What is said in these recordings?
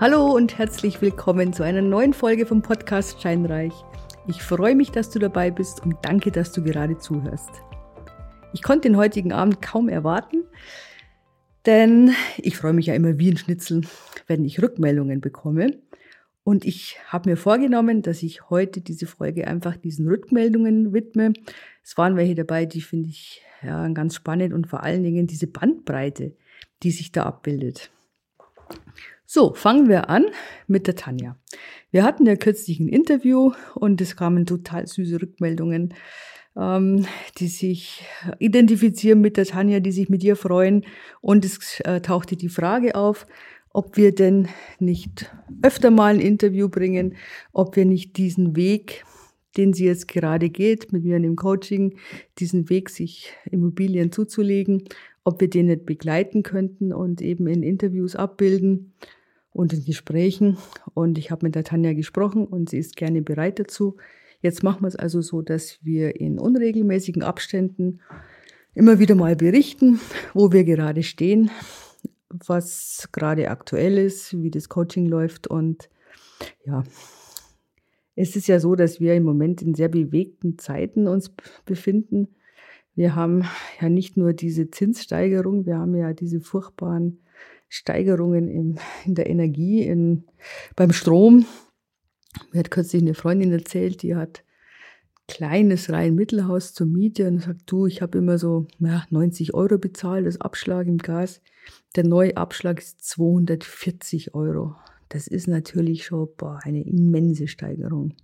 Hallo und herzlich willkommen zu einer neuen Folge vom Podcast Scheinreich. Ich freue mich, dass du dabei bist und danke, dass du gerade zuhörst. Ich konnte den heutigen Abend kaum erwarten, denn ich freue mich ja immer wie ein Schnitzel, wenn ich Rückmeldungen bekomme. Und ich habe mir vorgenommen, dass ich heute diese Folge einfach diesen Rückmeldungen widme. Es waren welche dabei, die finde ich ja ganz spannend und vor allen Dingen diese Bandbreite, die sich da abbildet. So, fangen wir an mit der Tanja. Wir hatten ja kürzlich ein Interview und es kamen total süße Rückmeldungen, ähm, die sich identifizieren mit der Tanja, die sich mit ihr freuen. Und es äh, tauchte die Frage auf, ob wir denn nicht öfter mal ein Interview bringen, ob wir nicht diesen Weg, den sie jetzt gerade geht, mit mir in dem Coaching, diesen Weg, sich Immobilien zuzulegen, ob wir den nicht begleiten könnten und eben in Interviews abbilden und in Gesprächen. Und ich habe mit der Tanja gesprochen und sie ist gerne bereit dazu. Jetzt machen wir es also so, dass wir in unregelmäßigen Abständen immer wieder mal berichten, wo wir gerade stehen, was gerade aktuell ist, wie das Coaching läuft. Und ja, es ist ja so, dass wir im Moment in sehr bewegten Zeiten uns befinden. Wir haben ja nicht nur diese Zinssteigerung, wir haben ja diese furchtbaren Steigerungen in, in der Energie, in, beim Strom. Mir hat kürzlich eine Freundin erzählt, die hat ein kleines Reihenmittelhaus zur Miete und sagt, du, ich habe immer so ja, 90 Euro bezahlt, das Abschlag im Gas. Der neue Abschlag ist 240 Euro. Das ist natürlich schon boah, eine immense Steigerung.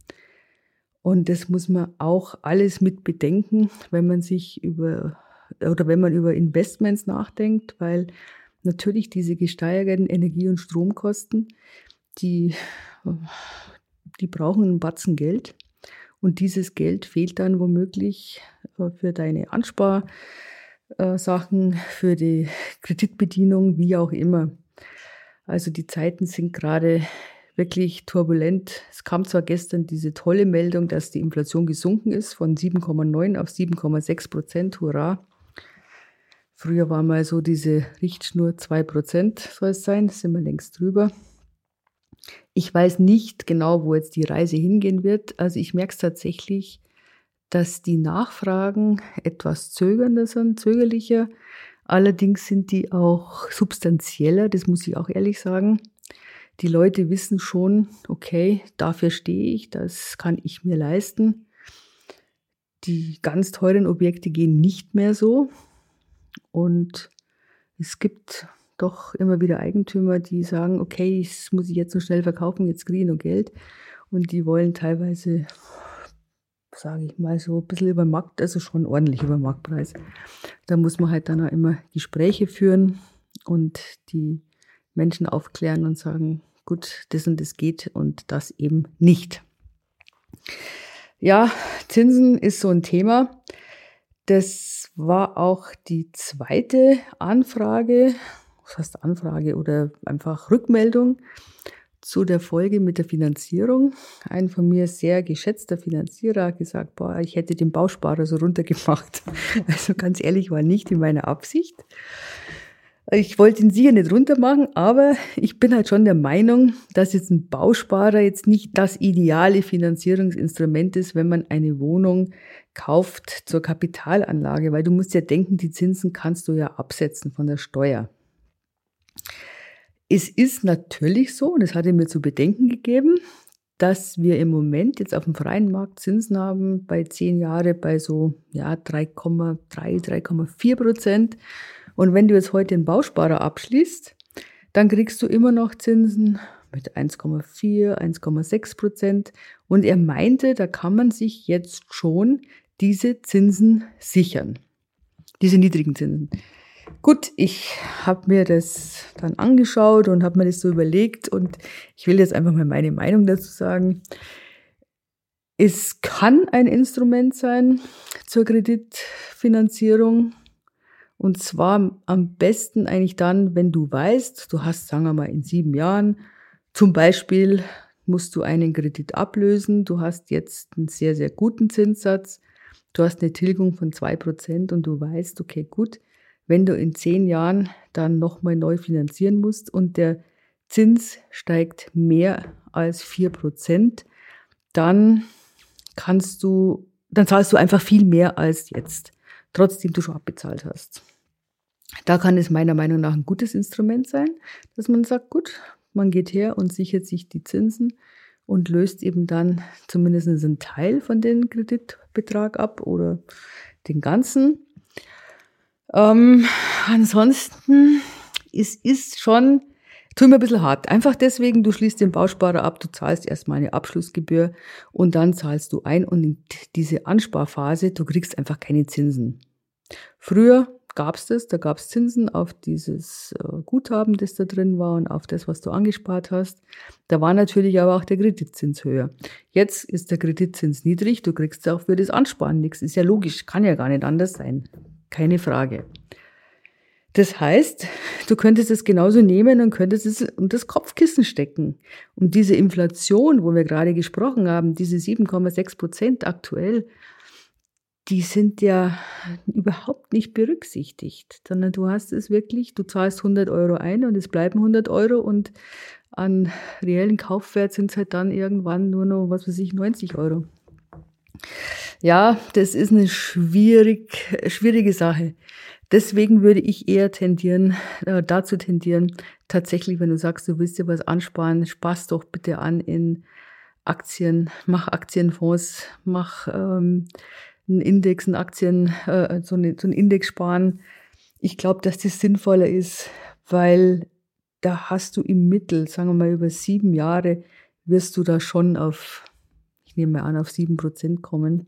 Und das muss man auch alles mit bedenken, wenn man sich über oder wenn man über Investments nachdenkt, weil natürlich diese gesteigerten Energie- und Stromkosten, die, die brauchen einen Batzen Geld. Und dieses Geld fehlt dann womöglich äh, für deine Ansparsachen, für die Kreditbedienung, wie auch immer. Also die Zeiten sind gerade wirklich turbulent. Es kam zwar gestern diese tolle Meldung, dass die Inflation gesunken ist von 7,9 auf 7,6 Prozent. Hurra! Früher war mal so diese Richtschnur 2% soll es sein, sind wir längst drüber. Ich weiß nicht genau, wo jetzt die Reise hingehen wird. Also ich merke es tatsächlich, dass die Nachfragen etwas zögernder sind, zögerlicher. Allerdings sind die auch substanzieller, das muss ich auch ehrlich sagen. Die Leute wissen schon, okay, dafür stehe ich, das kann ich mir leisten. Die ganz teuren Objekte gehen nicht mehr so. Und es gibt doch immer wieder Eigentümer, die sagen, okay, das muss ich jetzt so schnell verkaufen, jetzt kriege ich noch Geld. Und die wollen teilweise, sage ich mal, so ein bisschen über Markt, also schon ordentlich über Marktpreis. Da muss man halt dann auch immer Gespräche führen und die Menschen aufklären und sagen, gut, das und das geht und das eben nicht. Ja, Zinsen ist so ein Thema. Das war auch die zweite Anfrage, heißt Anfrage oder einfach Rückmeldung zu der Folge mit der Finanzierung. Ein von mir sehr geschätzter Finanzierer hat gesagt, boah, ich hätte den Bausparer so runtergemacht. Also ganz ehrlich, war nicht in meiner Absicht. Ich wollte ihn sicher nicht runter machen, aber ich bin halt schon der Meinung, dass jetzt ein Bausparer jetzt nicht das ideale Finanzierungsinstrument ist, wenn man eine Wohnung kauft zur Kapitalanlage, weil du musst ja denken, die Zinsen kannst du ja absetzen von der Steuer. Es ist natürlich so, und das hat er mir zu bedenken gegeben, dass wir im Moment jetzt auf dem freien Markt Zinsen haben bei zehn Jahre bei so ja, 3,3, 3,4 Prozent. Und wenn du jetzt heute einen Bausparer abschließt, dann kriegst du immer noch Zinsen mit 1,4, 1,6 Prozent. Und er meinte, da kann man sich jetzt schon diese Zinsen sichern. Diese niedrigen Zinsen. Gut, ich habe mir das dann angeschaut und habe mir das so überlegt und ich will jetzt einfach mal meine Meinung dazu sagen. Es kann ein Instrument sein zur Kreditfinanzierung und zwar am besten eigentlich dann, wenn du weißt, du hast, sagen wir mal, in sieben Jahren zum Beispiel musst du einen Kredit ablösen, du hast jetzt einen sehr, sehr guten Zinssatz, du hast eine Tilgung von zwei Prozent und du weißt, okay, gut, wenn du in zehn Jahren dann nochmal neu finanzieren musst und der Zins steigt mehr als vier Prozent, dann kannst du, dann zahlst du einfach viel mehr als jetzt, trotzdem du schon abbezahlt hast. Da kann es meiner Meinung nach ein gutes Instrument sein, dass man sagt, gut, man geht her und sichert sich die Zinsen und löst eben dann zumindest einen Teil von dem Kreditbetrag ab oder den ganzen. Ähm, ansonsten, es ist schon, tut mir ein bisschen hart. Einfach deswegen, du schließt den Bausparer ab, du zahlst erstmal eine Abschlussgebühr und dann zahlst du ein und in diese Ansparphase, du kriegst einfach keine Zinsen. Früher gab es das, da gab es Zinsen auf dieses äh, Guthaben, das da drin war und auf das, was du angespart hast. Da war natürlich aber auch der Kreditzins höher. Jetzt ist der Kreditzins niedrig, du kriegst auch für das Ansparen nichts. Ist ja logisch, kann ja gar nicht anders sein. Keine Frage. Das heißt, du könntest es genauso nehmen und könntest es unter das Kopfkissen stecken. Und diese Inflation, wo wir gerade gesprochen haben, diese 7,6 Prozent aktuell, die sind ja überhaupt nicht berücksichtigt, sondern du hast es wirklich, du zahlst 100 Euro ein und es bleiben 100 Euro und an reellen Kaufwert sind es halt dann irgendwann nur noch, was weiß ich, 90 Euro. Ja, das ist eine schwierig, schwierige Sache. Deswegen würde ich eher tendieren, äh, dazu tendieren, tatsächlich, wenn du sagst, du willst dir was ansparen, spaß doch bitte an in Aktien, mach Aktienfonds, mach ähm, einen Index, einen Aktien, äh, so, eine, so einen Index sparen. Ich glaube, dass das sinnvoller ist, weil da hast du im Mittel, sagen wir mal über sieben Jahre, wirst du da schon auf, ich nehme mal an, auf sieben Prozent kommen,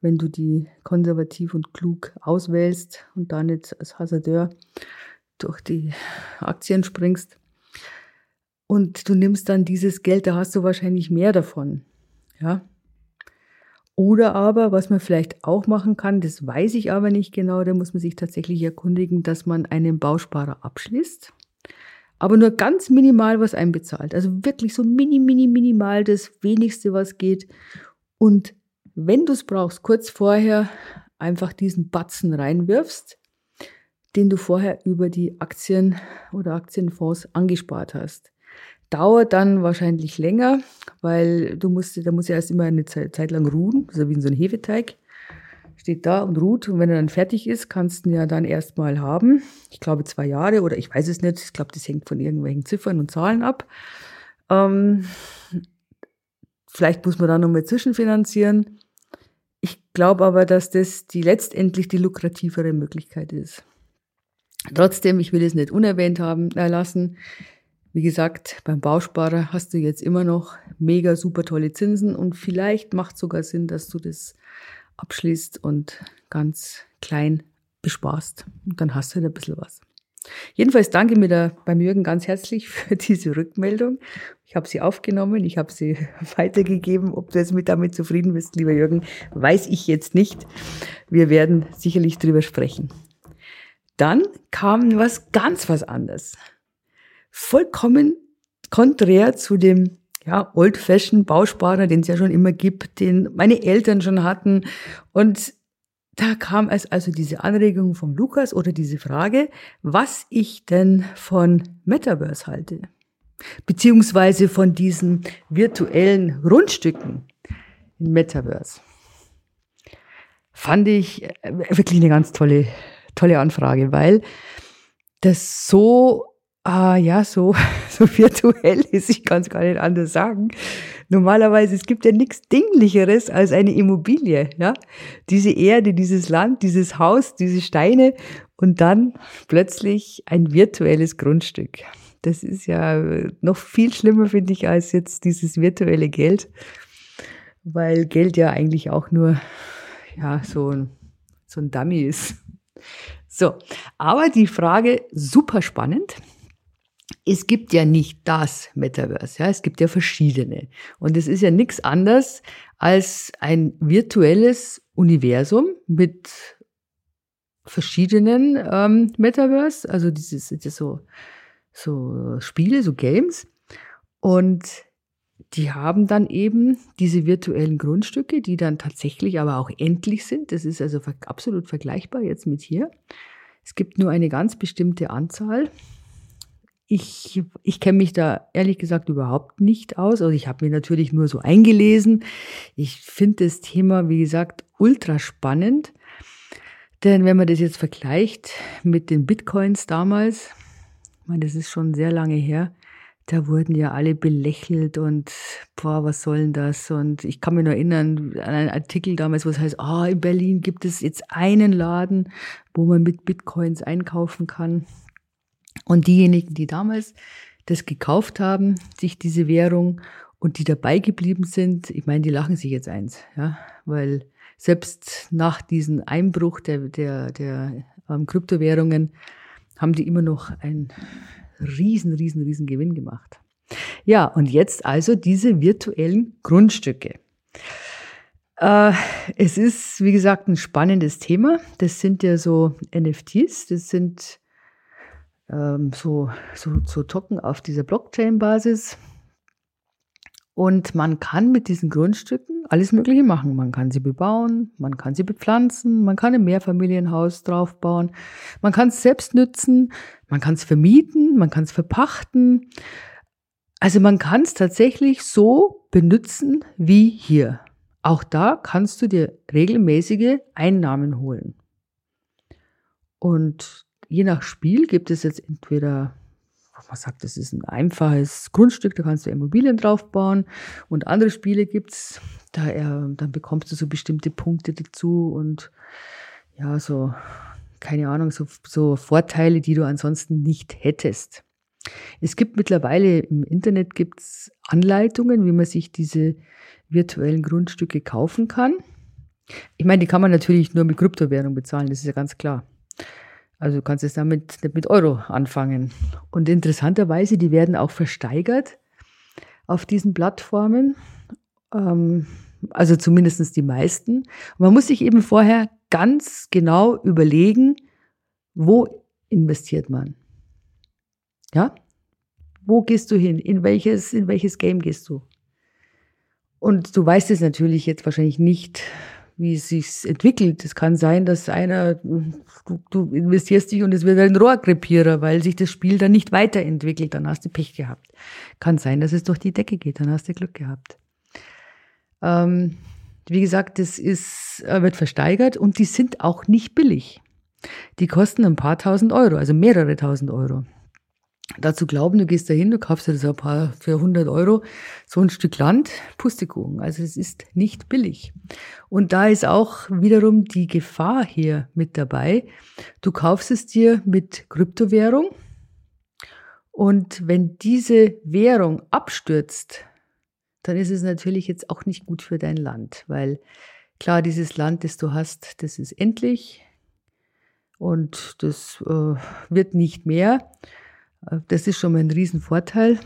wenn du die konservativ und klug auswählst und da nicht als Hasardeur durch die Aktien springst. Und du nimmst dann dieses Geld, da hast du wahrscheinlich mehr davon. Ja, oder aber, was man vielleicht auch machen kann, das weiß ich aber nicht genau, da muss man sich tatsächlich erkundigen, dass man einen Bausparer abschließt, aber nur ganz minimal was einbezahlt. Also wirklich so mini, mini, minimal das wenigste, was geht. Und wenn du es brauchst, kurz vorher einfach diesen Batzen reinwirfst, den du vorher über die Aktien oder Aktienfonds angespart hast dauert dann wahrscheinlich länger, weil du musst, da muss ja erst immer eine Zeit, lang ruhen, so wie in so ein Hefeteig. Steht da und ruht und wenn er dann fertig ist, kannst du ihn ja dann erstmal haben. Ich glaube zwei Jahre oder ich weiß es nicht. Ich glaube, das hängt von irgendwelchen Ziffern und Zahlen ab. Ähm, vielleicht muss man da nochmal zwischenfinanzieren. Ich glaube aber, dass das die letztendlich die lukrativere Möglichkeit ist. Trotzdem, ich will es nicht unerwähnt haben äh, lassen. Wie gesagt, beim Bausparer hast du jetzt immer noch mega super tolle Zinsen und vielleicht macht sogar Sinn, dass du das abschließt und ganz klein besparst. Und dann hast du halt ein bisschen was. Jedenfalls danke mir da beim Jürgen ganz herzlich für diese Rückmeldung. Ich habe sie aufgenommen, ich habe sie weitergegeben. Ob du jetzt mit damit zufrieden bist, lieber Jürgen, weiß ich jetzt nicht. Wir werden sicherlich drüber sprechen. Dann kam was ganz was anderes vollkommen konträr zu dem ja, old-fashioned Bausparer, den es ja schon immer gibt, den meine Eltern schon hatten. Und da kam es also diese Anregung von Lukas oder diese Frage, was ich denn von Metaverse halte. Beziehungsweise von diesen virtuellen Rundstücken in Metaverse. Fand ich äh, wirklich eine ganz tolle, tolle Anfrage, weil das so Ah, ja, so, so virtuell ist, ich kann es gar nicht anders sagen. Normalerweise, es gibt ja nichts Dinglicheres als eine Immobilie, ja. Diese Erde, dieses Land, dieses Haus, diese Steine und dann plötzlich ein virtuelles Grundstück. Das ist ja noch viel schlimmer, finde ich, als jetzt dieses virtuelle Geld, weil Geld ja eigentlich auch nur, ja, so ein, so ein Dummy ist. So, aber die Frage super spannend es gibt ja nicht das Metaverse, ja, es gibt ja verschiedene. Und es ist ja nichts anderes als ein virtuelles Universum mit verschiedenen ähm, Metaverse, also dieses ja so, so Spiele, so Games. Und die haben dann eben diese virtuellen Grundstücke, die dann tatsächlich aber auch endlich sind. Das ist also absolut vergleichbar jetzt mit hier. Es gibt nur eine ganz bestimmte Anzahl ich, ich kenne mich da ehrlich gesagt überhaupt nicht aus. Also ich habe mir natürlich nur so eingelesen. Ich finde das Thema, wie gesagt, ultra spannend. Denn wenn man das jetzt vergleicht mit den Bitcoins damals, ich meine, das ist schon sehr lange her, da wurden ja alle belächelt und boah, was soll denn das? Und ich kann mich nur erinnern an einen Artikel damals, wo es heißt, ah, oh, in Berlin gibt es jetzt einen Laden, wo man mit Bitcoins einkaufen kann. Und diejenigen, die damals das gekauft haben, sich diese Währung und die dabei geblieben sind, ich meine, die lachen sich jetzt eins, ja, weil selbst nach diesem Einbruch der, der, der ähm, Kryptowährungen haben die immer noch einen riesen, riesen, riesen Gewinn gemacht. Ja, und jetzt also diese virtuellen Grundstücke. Äh, es ist, wie gesagt, ein spannendes Thema. Das sind ja so NFTs, das sind ähm, so, so, so Token auf dieser Blockchain-Basis. Und man kann mit diesen Grundstücken alles Mögliche machen. Man kann sie bebauen, man kann sie bepflanzen, man kann ein Mehrfamilienhaus draufbauen, man kann es selbst nützen, man kann es vermieten, man kann es verpachten. Also man kann es tatsächlich so benutzen wie hier. Auch da kannst du dir regelmäßige Einnahmen holen. Und je nach Spiel gibt es jetzt entweder, man sagt, das ist ein einfaches Grundstück, da kannst du Immobilien draufbauen und andere Spiele gibt's, da er, dann bekommst du so bestimmte Punkte dazu und ja, so, keine Ahnung, so, so Vorteile, die du ansonsten nicht hättest. Es gibt mittlerweile im Internet gibt's Anleitungen, wie man sich diese virtuellen Grundstücke kaufen kann. Ich meine, die kann man natürlich nur mit Kryptowährung bezahlen, das ist ja ganz klar. Also du kannst es damit nicht mit Euro anfangen. Und interessanterweise, die werden auch versteigert auf diesen Plattformen. Ähm, also zumindest die meisten. Man muss sich eben vorher ganz genau überlegen, wo investiert man? Ja? Wo gehst du hin? In welches, in welches Game gehst du? Und du weißt es natürlich jetzt wahrscheinlich nicht, wie es sich entwickelt. Es kann sein, dass einer, du, du investierst dich und es wird ein Rohrkrepierer, weil sich das Spiel dann nicht weiterentwickelt, dann hast du Pech gehabt. Kann sein, dass es durch die Decke geht, dann hast du Glück gehabt. Ähm, wie gesagt, das ist, äh, wird versteigert und die sind auch nicht billig. Die kosten ein paar tausend Euro, also mehrere tausend Euro dazu glauben, du gehst da hin, du kaufst dir das ein paar für 100 Euro, so ein Stück Land, Pustekuchen. Also es ist nicht billig. Und da ist auch wiederum die Gefahr hier mit dabei. Du kaufst es dir mit Kryptowährung und wenn diese Währung abstürzt, dann ist es natürlich jetzt auch nicht gut für dein Land, weil klar, dieses Land, das du hast, das ist endlich und das äh, wird nicht mehr. Das ist schon mal ein Riesenvorteil.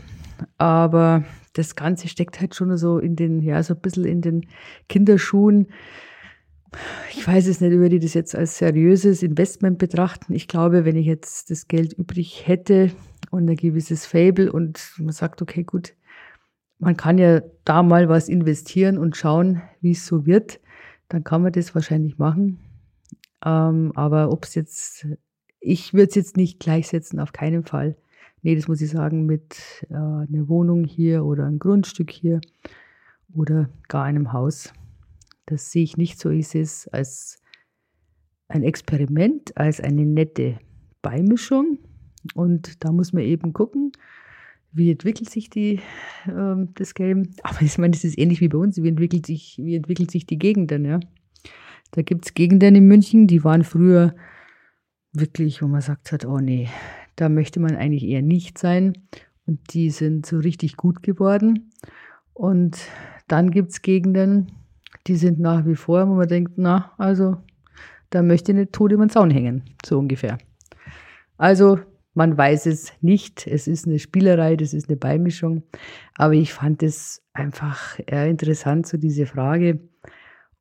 Aber das Ganze steckt halt schon so in den, ja, so ein bisschen in den Kinderschuhen. Ich weiß es nicht, würde ich das jetzt als seriöses Investment betrachten. Ich glaube, wenn ich jetzt das Geld übrig hätte und ein gewisses Fable und man sagt, okay, gut, man kann ja da mal was investieren und schauen, wie es so wird, dann kann man das wahrscheinlich machen. Ähm, aber ob es jetzt, ich würde es jetzt nicht gleichsetzen, auf keinen Fall nee, das muss ich sagen, mit äh, einer Wohnung hier oder ein Grundstück hier oder gar einem Haus. Das sehe ich nicht so. Sehe es als ein Experiment, als eine nette Beimischung. Und da muss man eben gucken, wie entwickelt sich die, äh, das Game. Aber ich meine, das ist ähnlich wie bei uns. Wie entwickelt sich, wie entwickelt sich die Gegenden, ja? Da gibt es Gegenden in München, die waren früher wirklich, wo man sagt hat, oh nee, da möchte man eigentlich eher nicht sein. Und die sind so richtig gut geworden. Und dann gibt es Gegenden, die sind nach wie vor, wo man denkt, na, also da möchte ich nicht tot über den Zaun hängen, so ungefähr. Also man weiß es nicht. Es ist eine Spielerei, das ist eine Beimischung. Aber ich fand es einfach eher interessant, so diese Frage,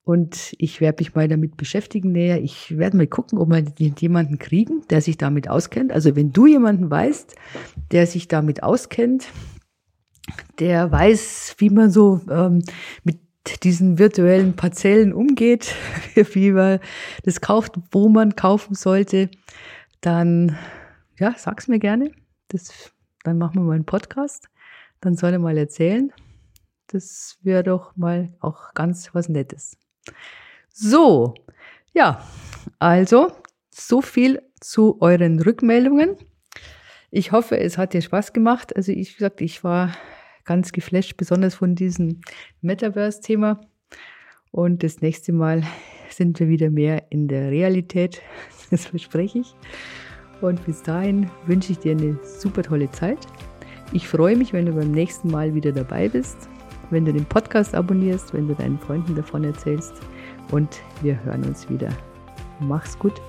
und ich werde mich mal damit beschäftigen näher. Ich werde mal gucken, ob wir jemanden kriegen, der sich damit auskennt. Also wenn du jemanden weißt, der sich damit auskennt, der weiß, wie man so ähm, mit diesen virtuellen Parzellen umgeht, wie man das kauft, wo man kaufen sollte, dann ja, sag's mir gerne. Das dann machen wir mal einen Podcast. Dann soll er mal erzählen. Das wäre doch mal auch ganz was Nettes. So, ja, also so viel zu euren Rückmeldungen. Ich hoffe, es hat dir Spaß gemacht. Also ich, wie gesagt, ich war ganz geflasht, besonders von diesem Metaverse-Thema. Und das nächste Mal sind wir wieder mehr in der Realität. Das verspreche ich. Und bis dahin wünsche ich dir eine super tolle Zeit. Ich freue mich, wenn du beim nächsten Mal wieder dabei bist, wenn du den Podcast abonnierst, wenn du deinen Freunden davon erzählst. Und wir hören uns wieder. Mach's gut.